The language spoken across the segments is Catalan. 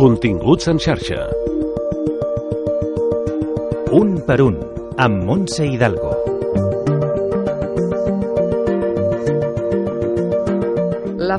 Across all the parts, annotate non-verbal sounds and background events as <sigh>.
Continguts en xarxa. Un per un, amb Montse Hidalgo.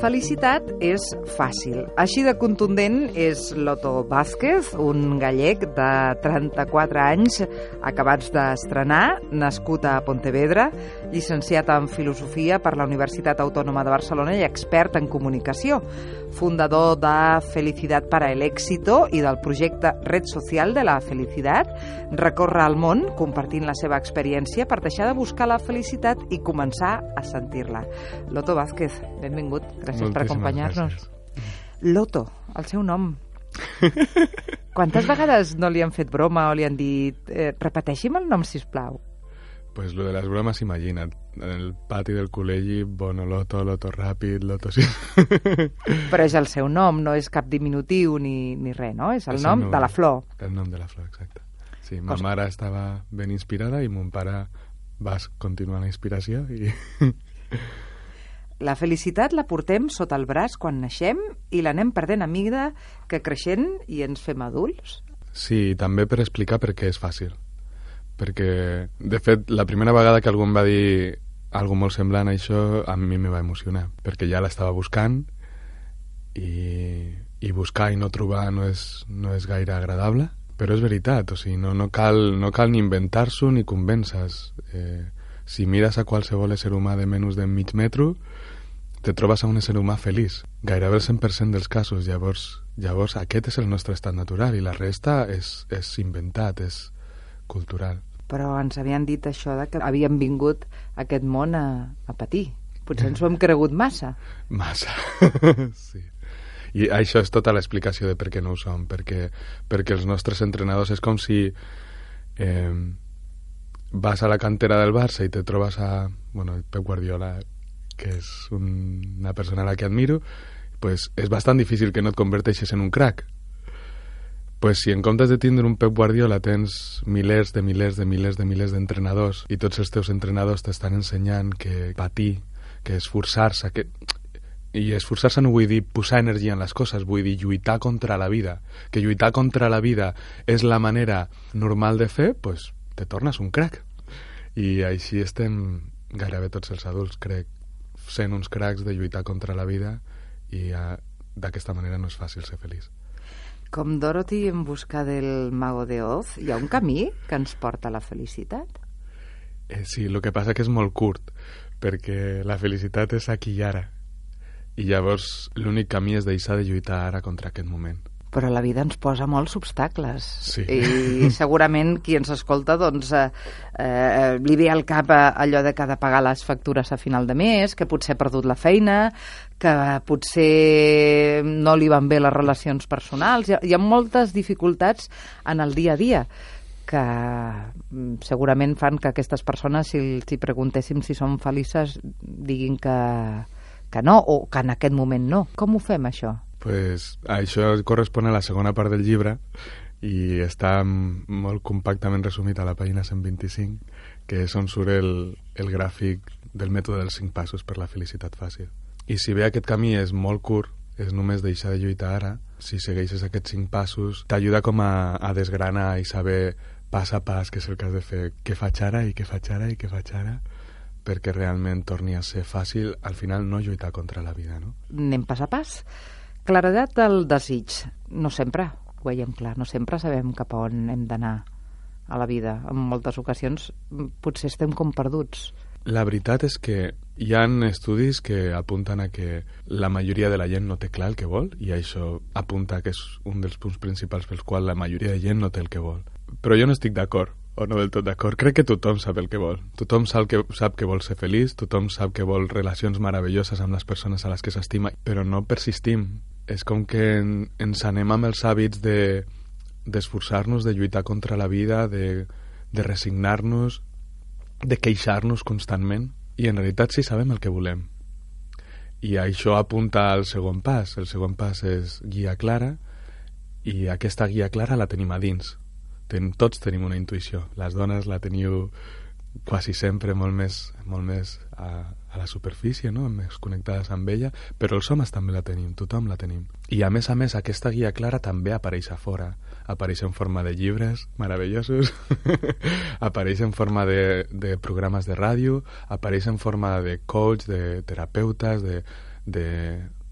Felicitat és fàcil. Així de contundent és Loto Vázquez, un gallec de 34 anys, acabats d'estrenar, nascut a Pontevedra, llicenciat en Filosofia per la Universitat Autònoma de Barcelona i expert en comunicació, fundador de Felicitat para el Éxito i del projecte Red Social de la Felicitat, recorre el món compartint la seva experiència per deixar de buscar la felicitat i començar a sentir-la. Loto Vázquez, benvingut. Gràcies per Moltíssimes acompanyar-nos. gràcies. Loto, el seu nom. Quantes <laughs> vegades no li han fet broma o li han dit eh, repeteixi'm el nom, si plau. Pues lo de las bromas, imagina't. En el pati del col·legi, Bono Loto, Loto Ràpid, Loto... Sí. <laughs> Però és el seu nom, no és cap diminutiu ni, ni res, no? És el És el nom nom. de la flor. El nom de la flor, exacte. Sí, ma Cosa- mare estava ben inspirada i mon pare va continuar la inspiració i... <laughs> La felicitat la portem sota el braç quan naixem i l'anem perdent a mida que creixent i ens fem adults. Sí, també per explicar per què és fàcil. Perquè, de fet, la primera vegada que algú em va dir algo molt semblant a això, a mi me va emocionar, perquè ja l'estava buscant i, i buscar i no trobar no és, no és gaire agradable, però és veritat, o sigui, no, no, cal, no cal ni inventar-s'ho ni convèncer-se. Eh, si mires a qualsevol ésser humà de menys de mig metro, te trobes a un ésser humà feliç. Gairebé el 100% dels casos. Llavors, llavors aquest és el nostre estat natural i la resta és, és inventat, és cultural. Però ens havien dit això de que havíem vingut a aquest món a, a patir. Potser ens ho hem cregut massa. <laughs> Massa. <laughs> sí. I això és tota l'explicació de per què no ho som, perquè, perquè els nostres entrenadors és com si eh, vas a la cantera del Barça i te trobes a bueno, Pep Guardiola, que és un, una persona a la que admiro, pues és bastant difícil que no et converteixes en un crack. Pues si en comptes de tindre un Pep Guardiola tens milers de milers de milers de milers d'entrenadors i tots els teus entrenadors t'estan ensenyant que patir, que esforçar-se, que... I esforçar-se no vull dir posar energia en les coses, vull dir lluitar contra la vida. Que lluitar contra la vida és la manera normal de fer, pues te tornes un crack. I així estem gairebé tots els adults, crec, sent uns cracs de lluitar contra la vida i uh, d'aquesta manera no és fàcil ser feliç. Com Dorothy en busca del mago de Oz, hi ha un camí que ens porta a la felicitat? Eh, sí, el que passa que és molt curt, perquè la felicitat és aquí i ara. I llavors l'únic camí és deixar de lluitar ara contra aquest moment. Però la vida ens posa molts obstacles. Sí. I segurament qui ens escolta doncs, eh, eh, li ve al cap allò de que ha de pagar les factures a final de mes, que potser ha perdut la feina, que potser no li van bé les relacions personals. Hi ha, hi ha moltes dificultats en el dia a dia que mm, segurament fan que aquestes persones, si els hi preguntéssim si són felices, diguin que, que no, o que en aquest moment no. Com ho fem, això? Pues, això correspon a la segona part del llibre i està molt compactament resumit a la pàgina 125, que és on surt el, el gràfic del mètode dels cinc passos per la felicitat fàcil. I si bé aquest camí és molt curt, és només deixar de lluitar ara, si segueixes aquests cinc passos, t'ajuda com a, a desgranar i saber pas a pas què és el que has de fer, què faig ara i què faig ara i què faig ara, perquè realment torni a ser fàcil, al final no lluitar contra la vida, no? anem pas a pas. Claredat del desig. No sempre ho veiem clar, no sempre sabem cap a on hem d'anar a la vida. En moltes ocasions mm, potser estem com perduts. La veritat és que hi han estudis que apunten a que la majoria de la gent no té clar el que vol i això apunta que és un dels punts principals pels quals la majoria de gent no té el que vol. Però jo no estic d'acord, o no del tot d'acord. Crec que tothom sap el que vol. Tothom sap que, sap que vol ser feliç, tothom sap que vol relacions meravelloses amb les persones a les que s'estima, però no persistim. És com que en, ens anem amb els hàbits de d'esforçar-nos, de lluitar contra la vida, de, de resignar-nos, de queixar-nos constantment i en realitat sí sabem el que volem. I això apunta al segon pas. El segon pas és guia clara i aquesta guia clara la tenim a dins. Ten, tots tenim una intuïció. Les dones la teniu quasi sempre molt més, molt més a, a la superfície, no? més connectades amb ella, però els homes també la tenim, tothom la tenim. I a més a més aquesta guia clara també apareix a fora, apareix en forma de llibres meravellosos, <laughs> apareix en forma de, de programes de ràdio, apareix en forma de coach, de terapeutes, de, de,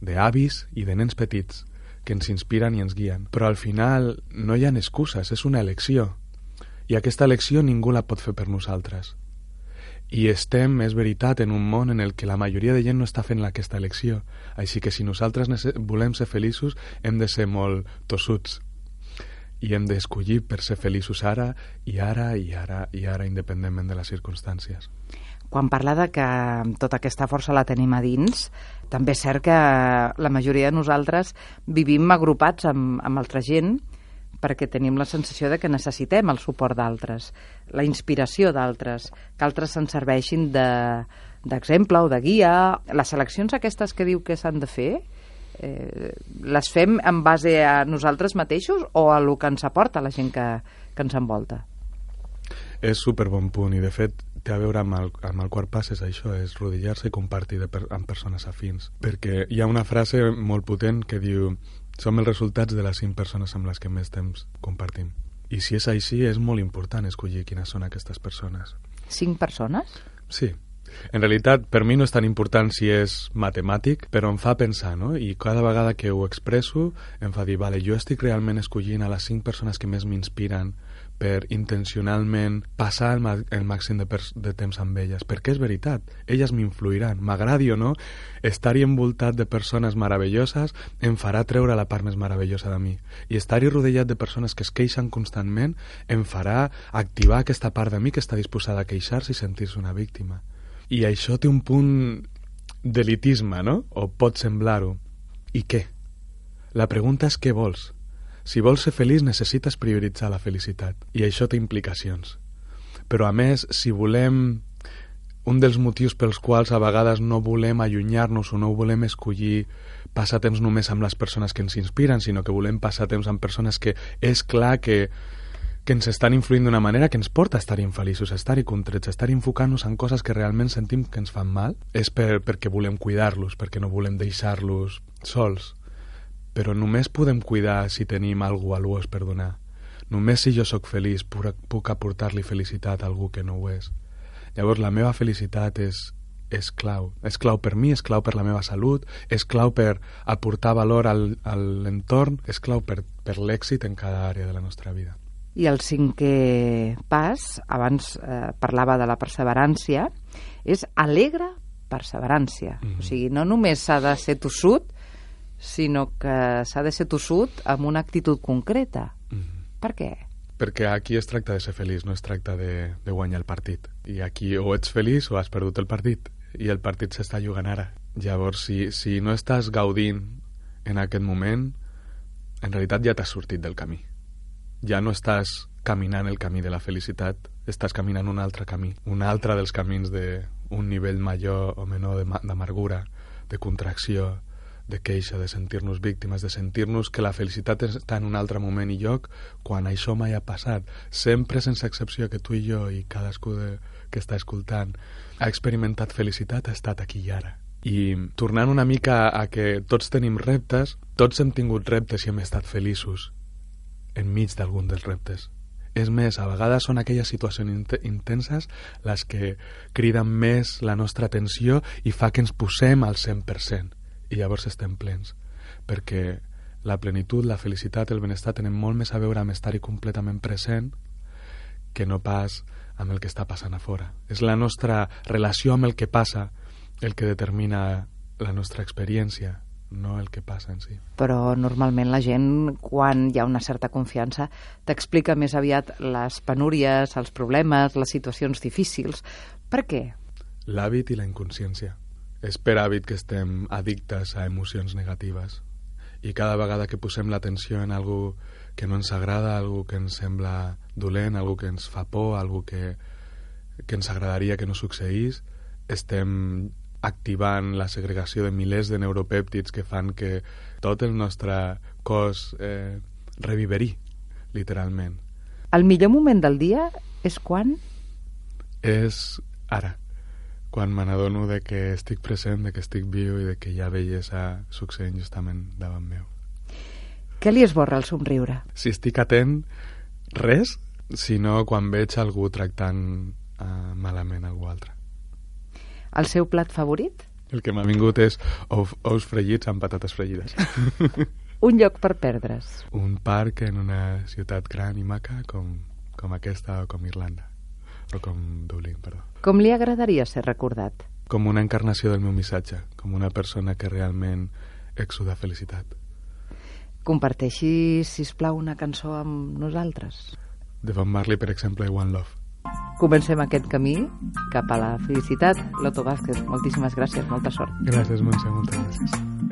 de avis i de nens petits que ens inspiren i ens guien. Però al final no hi ha excuses, és una elecció. I aquesta elecció ningú la pot fer per nosaltres. I estem, és veritat, en un món en el que la majoria de gent no està fent aquesta elecció. Així que si nosaltres volem ser feliços, hem de ser molt tossuts. I hem d'escollir per ser feliços ara, i ara, i ara, i ara, independentment de les circumstàncies. Quan parla de que tota aquesta força la tenim a dins, també és cert que la majoria de nosaltres vivim agrupats amb, amb altra gent perquè tenim la sensació de que necessitem el suport d'altres, la inspiració d'altres, que altres se'n serveixin d'exemple de, o de guia. Les seleccions aquestes que diu que s'han de fer, eh, les fem en base a nosaltres mateixos o a el que ens aporta la gent que, que ens envolta? És super bon punt i de fet té a veure amb el, amb el quart pas és això, és rodillar-se i compartir de per, amb persones afins. Perquè hi ha una frase molt potent que diu som els resultats de les cinc persones amb les que més temps compartim. I si és així, és molt important escollir quines són aquestes persones. Cinc persones? Sí. En realitat, per mi no és tan important si és matemàtic, però em fa pensar, no? I cada vegada que ho expresso, em fa dir, vale, jo estic realment escollint a les cinc persones que més m'inspiren per intencionalment passar el, el màxim de, de temps amb elles, perquè és veritat, elles m'influiran, m'agradi o no, estar-hi envoltat de persones meravelloses em farà treure la part més meravellosa de mi, i estar-hi rodellat de persones que es queixen constantment em farà activar aquesta part de mi que està disposada a queixar-se i sentir-se una víctima. I això té un punt d'elitisme, no? O pot semblar-ho. I què? La pregunta és què vols? Si vols ser feliç necessites prioritzar la felicitat i això té implicacions. Però a més, si volem un dels motius pels quals a vegades no volem allunyar-nos o no volem escollir passar temps només amb les persones que ens inspiren, sinó que volem passar temps amb persones que és clar que, que ens estan influint d'una manera que ens porta a estar infeliços, a estar-hi contrets, a estar enfocant-nos en coses que realment sentim que ens fan mal, és per, perquè volem cuidar-los, perquè no volem deixar-los sols però només podem cuidar si tenim algú valuós per donar. Només si jo sóc feliç puc aportar-li felicitat a algú que no ho és. Llavors la meva felicitat és, és clau. És clau per mi, és clau per la meva salut, és clau per aportar valor al, a l'entorn, és clau per, per l'èxit en cada àrea de la nostra vida. I el cinquè pas, abans eh, parlava de la perseverància, és alegre perseverància. Mm -hmm. O sigui, no només s'ha de ser tossut, sinó que s'ha de ser tossut amb una actitud concreta. Mm -hmm. Per què? Perquè aquí es tracta de ser feliç, no es tracta de, de guanyar el partit. I aquí o ets feliç o has perdut el partit. I el partit s'està jugant ara. Llavors, si, si no estàs gaudint en aquest moment, en realitat ja t'has sortit del camí. Ja no estàs caminant el camí de la felicitat, estàs caminant un altre camí, un altre dels camins d'un nivell major o menor d'amargura, de contracció, de queixa, de sentir-nos víctimes, de sentir-nos que la felicitat està en un altre moment i lloc quan això mai ha passat. Sempre, sense excepció, que tu i jo i cadascú de, que està escoltant ha experimentat felicitat, ha estat aquí i ara. I tornant una mica a que tots tenim reptes, tots hem tingut reptes i hem estat feliços enmig d'algun dels reptes. És més, a vegades són aquelles situacions intenses les que criden més la nostra atenció i fa que ens posem al 100% i llavors estem plens, perquè la plenitud, la felicitat, el benestar tenen molt més a veure amb estar-hi completament present que no pas amb el que està passant a fora. És la nostra relació amb el que passa el que determina la nostra experiència, no el que passa en si. Però normalment la gent, quan hi ha una certa confiança, t'explica més aviat les penúries, els problemes, les situacions difícils. Per què? L'hàbit i la inconsciència és per hàbit que estem addictes a emocions negatives i cada vegada que posem l'atenció en algú que no ens agrada, algú que ens sembla dolent, algú que ens fa por, algú que, que ens agradaria que no succeís, estem activant la segregació de milers de neuropèptids que fan que tot el nostre cos eh, reviverí, literalment. El millor moment del dia és quan? És ara quan me n'adono de que estic present, de que estic viu i de que hi ha bellesa succeint justament davant meu. Què li esborra el somriure? Si estic atent, res, sinó quan veig algú tractant uh, malament algú altre. El seu plat favorit? El que m'ha vingut és ous, ous fregits amb patates fregides. <laughs> Un lloc per perdre's. Un parc en una ciutat gran i maca com, com aquesta o com Irlanda. O com Dublín, perdó. Com li agradaria ser recordat? Com una encarnació del meu missatge, com una persona que realment exuda felicitat. Comparteixi, si plau, una cançó amb nosaltres. De Bob Marley, per exemple, One Love. Comencem aquest camí cap a la felicitat. Loto Vázquez, moltíssimes gràcies, molta sort. Gràcies, Montse, moltes gràcies.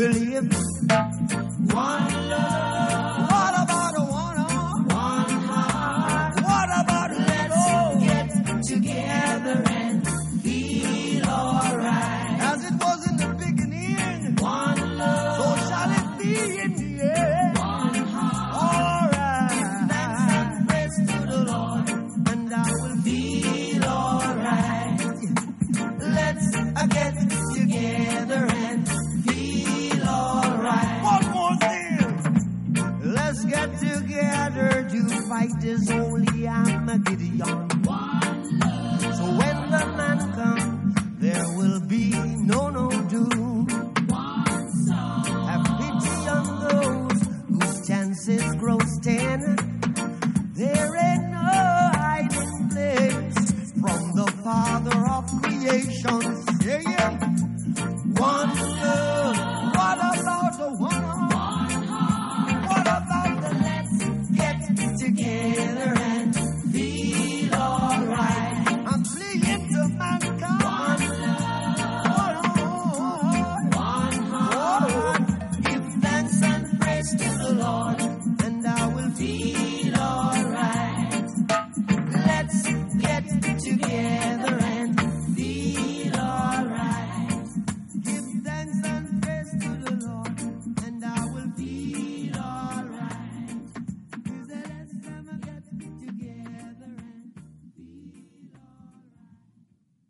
Own belief. One love.